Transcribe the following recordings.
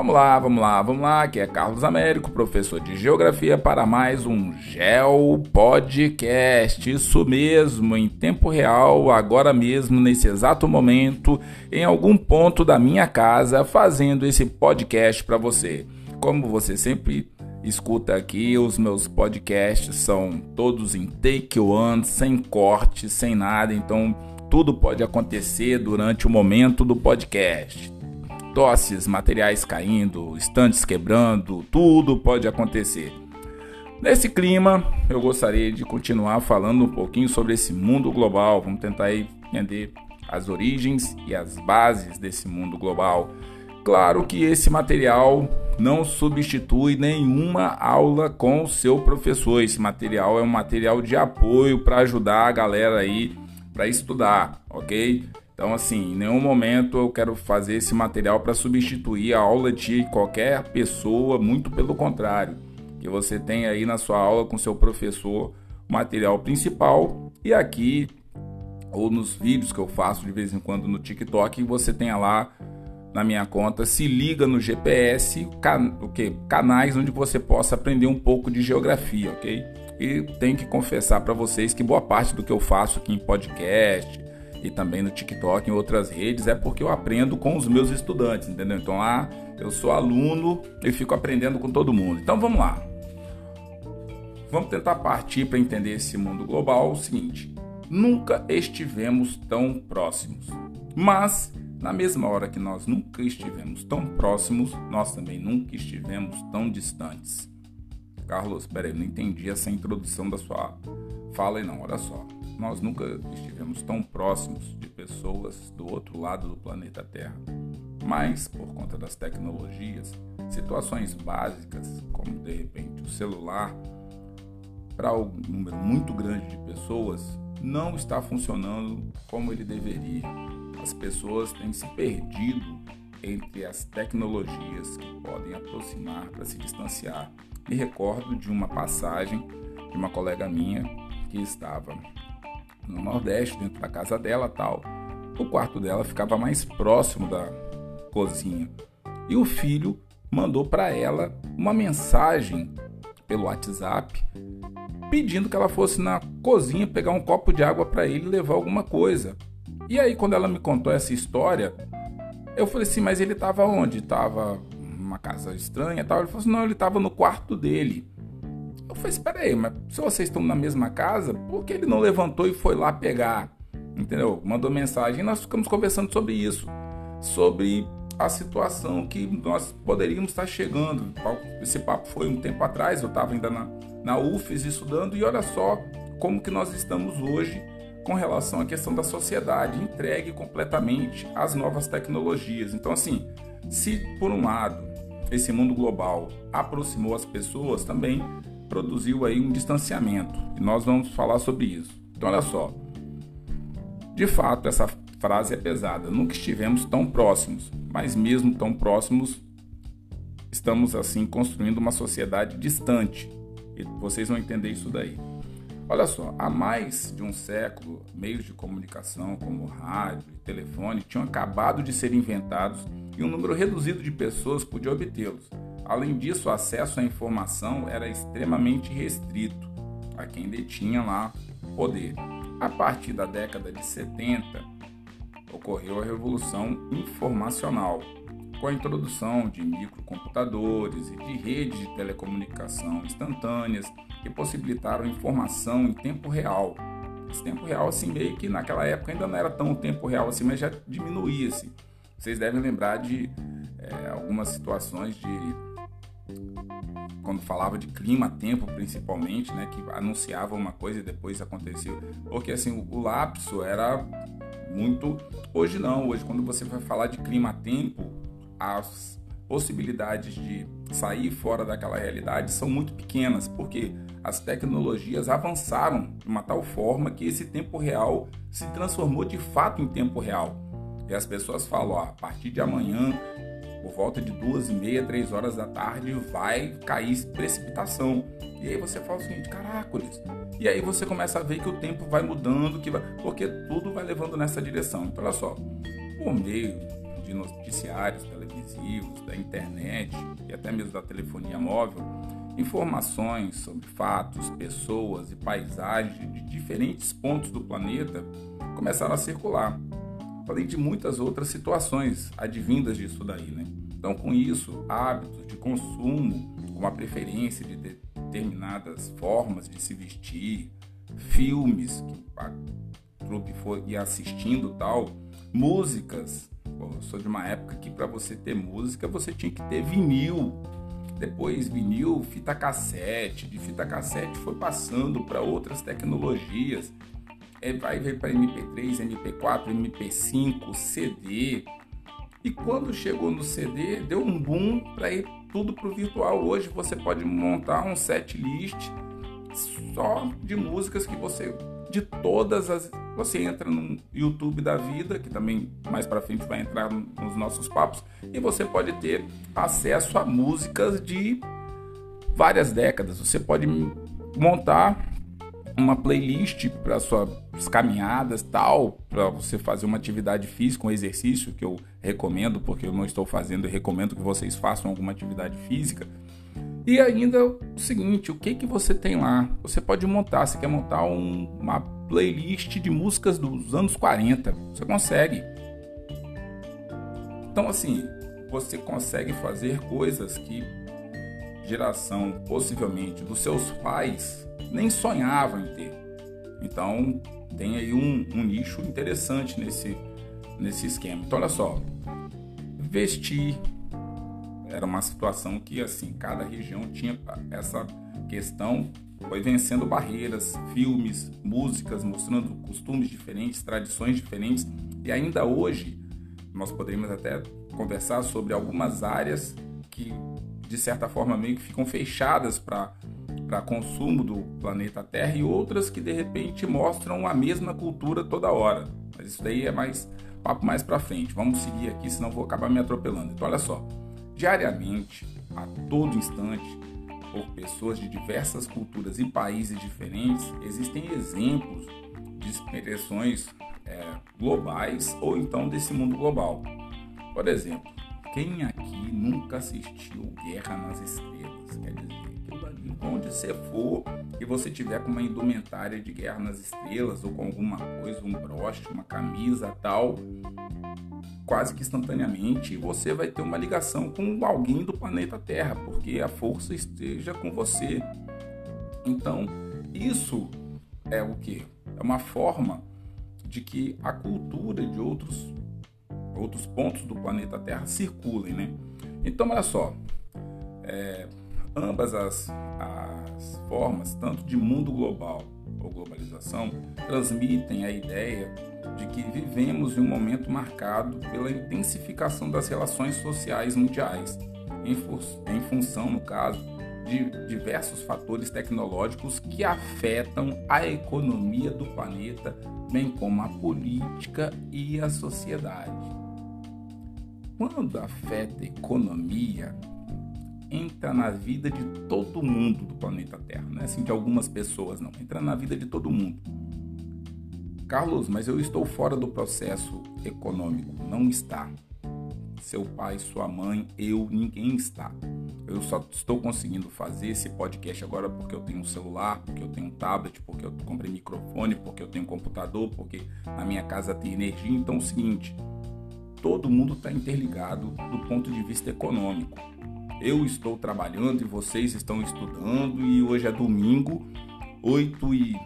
Vamos lá, vamos lá, vamos lá. Aqui é Carlos Américo, professor de Geografia, para mais um Geo Podcast. Isso mesmo, em tempo real, agora mesmo, nesse exato momento, em algum ponto da minha casa, fazendo esse podcast para você. Como você sempre escuta aqui, os meus podcasts são todos em take one, sem corte, sem nada, então tudo pode acontecer durante o momento do podcast tosses, materiais caindo, estantes quebrando, tudo pode acontecer. Nesse clima, eu gostaria de continuar falando um pouquinho sobre esse mundo global. Vamos tentar entender as origens e as bases desse mundo global. Claro que esse material não substitui nenhuma aula com o seu professor. Esse material é um material de apoio para ajudar a galera aí para estudar, ok? Então, assim, em nenhum momento eu quero fazer esse material para substituir a aula de qualquer pessoa, muito pelo contrário. Que você tem aí na sua aula com seu professor o material principal e aqui ou nos vídeos que eu faço de vez em quando no TikTok, você tenha lá na minha conta, se liga no GPS, can, o que? canais onde você possa aprender um pouco de geografia, ok? E tenho que confessar para vocês que boa parte do que eu faço aqui em podcast, e também no TikTok, em outras redes, é porque eu aprendo com os meus estudantes, entendeu? Então lá eu sou aluno e fico aprendendo com todo mundo. Então vamos lá. Vamos tentar partir para entender esse mundo global o seguinte: nunca estivemos tão próximos. Mas na mesma hora que nós nunca estivemos tão próximos, nós também nunca estivemos tão distantes. Carlos, peraí, não entendi essa introdução da sua fala aí não, olha só. Nós nunca estivemos tão próximos de pessoas do outro lado do planeta Terra. Mas, por conta das tecnologias, situações básicas, como de repente o celular, para um número muito grande de pessoas, não está funcionando como ele deveria. As pessoas têm se perdido entre as tecnologias que podem aproximar para se distanciar. Me recordo de uma passagem de uma colega minha que estava no Nordeste, dentro da casa dela tal. O quarto dela ficava mais próximo da cozinha. E o filho mandou para ela uma mensagem pelo WhatsApp pedindo que ela fosse na cozinha pegar um copo de água para ele levar alguma coisa. E aí quando ela me contou essa história, eu falei assim, mas ele estava onde? Estava numa casa estranha, tal. Ele falou assim, não, ele estava no quarto dele. Eu falei, espera aí, mas se vocês estão na mesma casa, por que ele não levantou e foi lá pegar? Entendeu? Mandou mensagem e nós ficamos conversando sobre isso. Sobre a situação que nós poderíamos estar chegando. Esse papo foi um tempo atrás, eu estava ainda na, na UFES estudando e olha só como que nós estamos hoje com relação à questão da sociedade entregue completamente às novas tecnologias. Então assim, se por um lado esse mundo global aproximou as pessoas, também produziu aí um distanciamento. E nós vamos falar sobre isso. Então olha só. De fato, essa frase é pesada. Nunca estivemos tão próximos, mas mesmo tão próximos, estamos assim construindo uma sociedade distante. E vocês vão entender isso daí. Olha só, há mais de um século, meios de comunicação como rádio e telefone tinham acabado de ser inventados e um número reduzido de pessoas podia obtê-los. Além disso, o acesso à informação era extremamente restrito a quem detinha lá poder. A partir da década de 70, ocorreu a revolução informacional, com a introdução de microcomputadores e de redes de telecomunicação instantâneas que possibilitaram informação em tempo real. Esse tempo real, assim, meio que naquela época ainda não era tão tempo real assim, mas já diminuía-se. Vocês devem lembrar de é, algumas situações de quando falava de clima, tempo principalmente, né, que anunciava uma coisa e depois aconteceu, porque assim o, lapso era muito. Hoje não, hoje quando você vai falar de clima, tempo, as possibilidades de sair fora daquela realidade são muito pequenas, porque as tecnologias avançaram de uma tal forma que esse tempo real se transformou de fato em tempo real. E as pessoas falam, a partir de amanhã por volta de duas e meia, três horas da tarde, vai cair precipitação. E aí você fala o seguinte, caracoles. E aí você começa a ver que o tempo vai mudando, que vai, porque tudo vai levando nessa direção. Então olha só, por meio de noticiários televisivos, da internet e até mesmo da telefonia móvel, informações sobre fatos, pessoas e paisagens de diferentes pontos do planeta começaram a circular, além de muitas outras situações advindas disso daí, né? Então, com isso, hábitos de consumo, com a preferência de determinadas formas de se vestir, filmes que a trupe foi ia assistindo tal, músicas. Eu sou de uma época que para você ter música você tinha que ter vinil. Depois vinil, fita cassete, de fita cassete foi passando para outras tecnologias. É, vai ver para MP3, MP4, MP5, CD. E quando chegou no CD, deu um boom para ir tudo para o virtual. Hoje você pode montar um set list só de músicas que você de todas as você entra no YouTube da vida, que também mais para frente vai entrar nos nossos papos, e você pode ter acesso a músicas de várias décadas. Você pode montar uma playlist para suas caminhadas, tal, para você fazer uma atividade física, um exercício que eu recomendo, porque eu não estou fazendo, eu recomendo que vocês façam alguma atividade física. E ainda o seguinte, o que que você tem lá? Você pode montar, você quer montar um, uma playlist de músicas dos anos 40, você consegue. Então assim, você consegue fazer coisas que geração possivelmente dos seus pais nem sonhavam em ter. Então tem aí um, um nicho interessante nesse, nesse esquema. Então olha só, vestir era uma situação que assim cada região tinha essa questão foi vencendo barreiras, filmes, músicas mostrando costumes diferentes, tradições diferentes e ainda hoje nós poderíamos até conversar sobre algumas áreas que de certa forma meio que ficam fechadas para consumo do planeta Terra e outras que de repente mostram a mesma cultura toda hora. Mas isso daí é mais papo mais para frente. Vamos seguir aqui, senão vou acabar me atropelando. Então olha só, diariamente, a todo instante, por pessoas de diversas culturas e países diferentes, existem exemplos de expressões é, globais ou então desse mundo global. Por exemplo, quem aqui nunca assistiu Guerra nas Estrelas? Quer dizer, onde você for e você tiver com uma indumentária de Guerra nas Estrelas ou com alguma coisa, um broche, uma camisa tal, quase que instantaneamente você vai ter uma ligação com alguém do planeta Terra, porque a força esteja com você. Então, isso é o que? É uma forma de que a cultura de outros outros pontos do planeta Terra circulem, né? Então, olha só, é, ambas as, as formas, tanto de mundo global ou globalização, transmitem a ideia de que vivemos em um momento marcado pela intensificação das relações sociais mundiais, em, em função, no caso, de diversos fatores tecnológicos que afetam a economia do planeta, bem como a política e a sociedade. Quando afeta a economia, entra na vida de todo mundo do planeta Terra, não é assim de algumas pessoas, não. Entra na vida de todo mundo. Carlos, mas eu estou fora do processo econômico. Não está. Seu pai, sua mãe, eu, ninguém está. Eu só estou conseguindo fazer esse podcast agora porque eu tenho um celular, porque eu tenho um tablet, porque eu comprei microfone, porque eu tenho um computador, porque na minha casa tem energia. Então é o seguinte, todo mundo está interligado do ponto de vista econômico. Eu estou trabalhando e vocês estão estudando e hoje é domingo, 8 e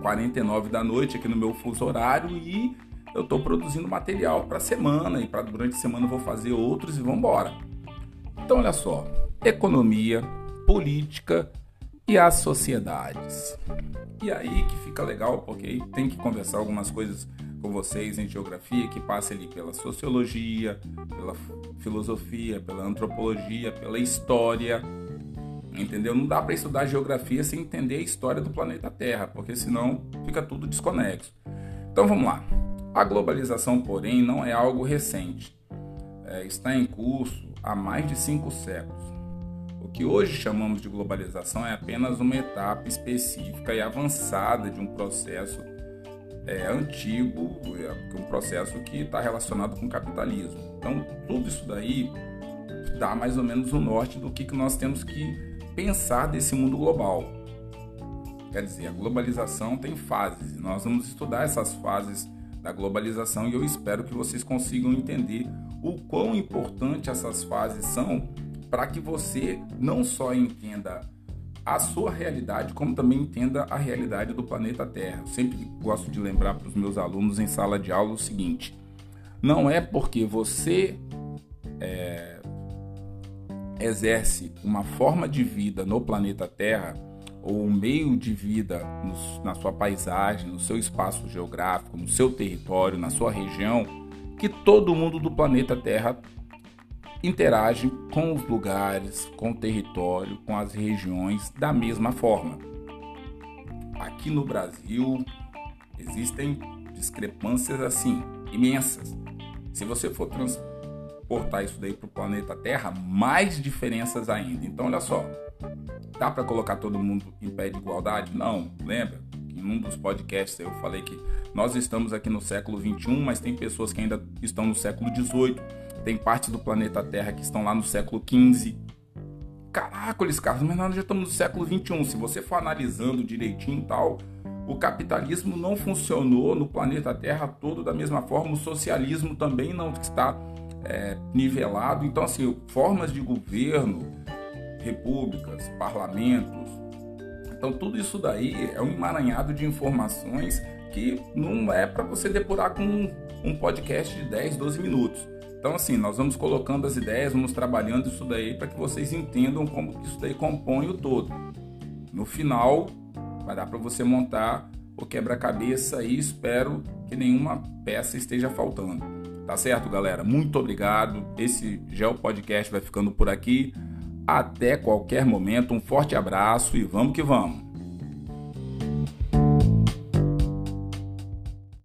49 da noite aqui no meu fuso horário e eu estou produzindo material para semana e para durante a semana eu vou fazer outros e vamos embora. Então olha só, economia, política e as sociedades. E aí que fica legal porque tem que conversar algumas coisas com vocês em geografia que passa ali pela sociologia, pela filosofia, pela antropologia, pela história. Entendeu? Não dá para estudar geografia sem entender a história do planeta Terra, porque senão fica tudo desconexo. Então vamos lá. A globalização, porém, não é algo recente. É, está em curso há mais de cinco séculos. O que hoje chamamos de globalização é apenas uma etapa específica e avançada de um processo é antigo, é um processo que está relacionado com o capitalismo. Então, tudo isso daí dá mais ou menos o norte do que, que nós temos que pensar desse mundo global. Quer dizer, a globalização tem fases nós vamos estudar essas fases da globalização e eu espero que vocês consigam entender o quão importante essas fases são para que você não só entenda a sua realidade, como também entenda a realidade do planeta Terra. Sempre gosto de lembrar para os meus alunos em sala de aula o seguinte: não é porque você é, exerce uma forma de vida no planeta Terra ou um meio de vida na sua paisagem, no seu espaço geográfico, no seu território, na sua região, que todo mundo do planeta Terra interage com os lugares, com o território, com as regiões da mesma forma. Aqui no Brasil existem discrepâncias assim imensas. Se você for transportar isso daí para o planeta Terra, mais diferenças ainda. Então, olha só, dá para colocar todo mundo em pé de igualdade? Não, lembra? Em um dos podcasts eu falei que nós estamos aqui no século 21, mas tem pessoas que ainda estão no século 18, tem partes do planeta Terra que estão lá no século 15. Caraca, eles Carlos, mas nós já estamos no século 21. Se você for analisando direitinho e tal, o capitalismo não funcionou no planeta Terra todo da mesma forma, o socialismo também não está é, nivelado. Então, assim, formas de governo, repúblicas, parlamentos, então tudo isso daí é um emaranhado de informações que não é para você depurar com um podcast de 10, 12 minutos. Então, assim, nós vamos colocando as ideias, vamos trabalhando isso daí para que vocês entendam como isso daí compõe o todo. No final, vai dar para você montar o quebra-cabeça e espero que nenhuma peça esteja faltando. Tá certo, galera? Muito obrigado. Esse Geo Podcast vai ficando por aqui. Até qualquer momento. Um forte abraço e vamos que vamos.